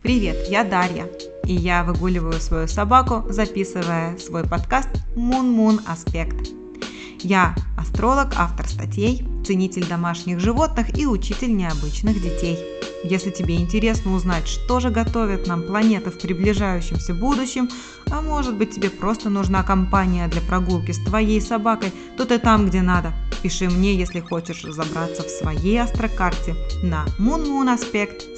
Привет, я Дарья, и я выгуливаю свою собаку, записывая свой подкаст Moon Аспект. Я астролог, автор статей, ценитель домашних животных и учитель необычных детей. Если тебе интересно узнать, что же готовят нам планеты в приближающемся будущем, а может быть тебе просто нужна компания для прогулки с твоей собакой, то ты там, где надо. Пиши мне, если хочешь разобраться в своей астрокарте на moonmoonaspect